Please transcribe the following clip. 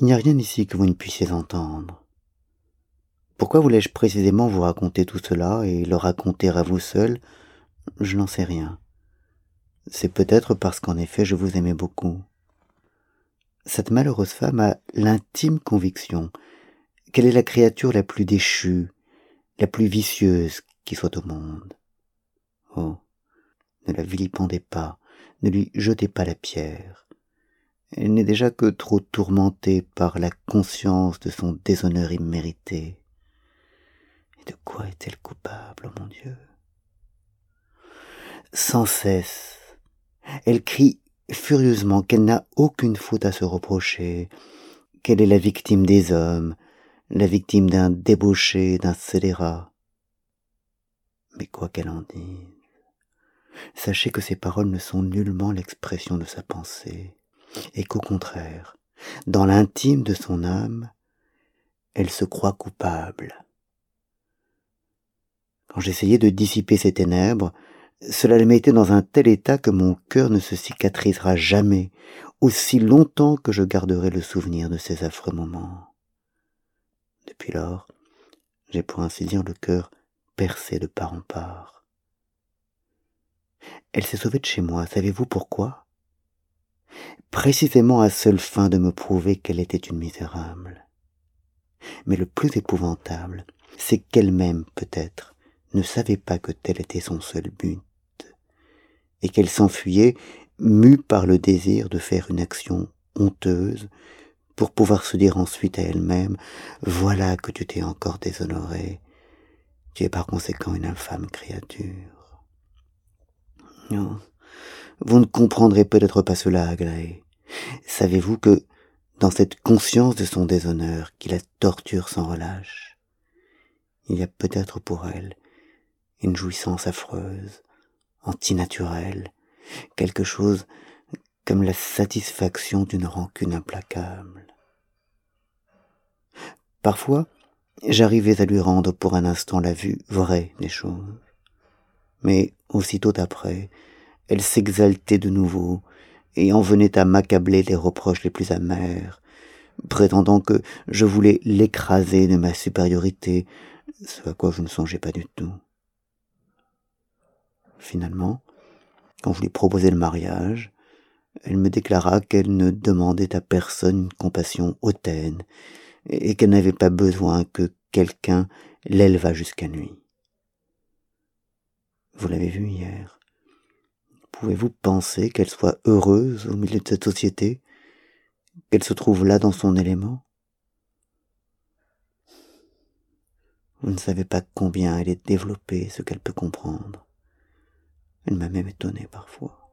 Il n'y a rien ici que vous ne puissiez entendre. Pourquoi voulais-je précisément vous raconter tout cela et le raconter à vous seul? Je n'en sais rien. C'est peut-être parce qu'en effet je vous aimais beaucoup. Cette malheureuse femme a l'intime conviction qu'elle est la créature la plus déchue, la plus vicieuse qui soit au monde. Oh, ne la vilipendez pas, ne lui jetez pas la pierre elle n'est déjà que trop tourmentée par la conscience de son déshonneur immérité. Et de quoi est-elle coupable, oh mon Dieu? Sans cesse, elle crie furieusement qu'elle n'a aucune faute à se reprocher, qu'elle est la victime des hommes, la victime d'un débauché, d'un scélérat. Mais quoi qu'elle en dise, sachez que ces paroles ne sont nullement l'expression de sa pensée et qu'au contraire, dans l'intime de son âme, elle se croit coupable. Quand j'essayais de dissiper ces ténèbres, cela la mettait dans un tel état que mon cœur ne se cicatrisera jamais, aussi longtemps que je garderai le souvenir de ces affreux moments. Depuis lors, j'ai pour ainsi dire le cœur percé de part en part. Elle s'est sauvée de chez moi, savez-vous pourquoi? Précisément à seule fin de me prouver qu'elle était une misérable. Mais le plus épouvantable, c'est qu'elle-même, peut-être, ne savait pas que tel était son seul but, et qu'elle s'enfuyait, mue par le désir de faire une action honteuse, pour pouvoir se dire ensuite à elle-même, voilà que tu t'es encore déshonorée, tu es par conséquent une infâme créature. Non, vous ne comprendrez peut-être pas cela, Aglaé. Savez-vous que, dans cette conscience de son déshonneur qui la torture sans relâche, il y a peut-être pour elle une jouissance affreuse, antinaturelle, quelque chose comme la satisfaction d'une rancune implacable. Parfois, j'arrivais à lui rendre pour un instant la vue vraie des choses. Mais aussitôt après, elle s'exaltait de nouveau, et en venait à m'accabler des reproches les plus amers, prétendant que je voulais l'écraser de ma supériorité, ce à quoi je ne songeais pas du tout. Finalement, quand je lui proposai le mariage, elle me déclara qu'elle ne demandait à personne une compassion hautaine, et qu'elle n'avait pas besoin que quelqu'un l'élevât jusqu'à nuit. Vous l'avez vu hier. Pouvez-vous penser qu'elle soit heureuse au milieu de cette société Qu'elle se trouve là dans son élément? Vous ne savez pas combien elle est développée, ce qu'elle peut comprendre. Elle m'a même étonné parfois.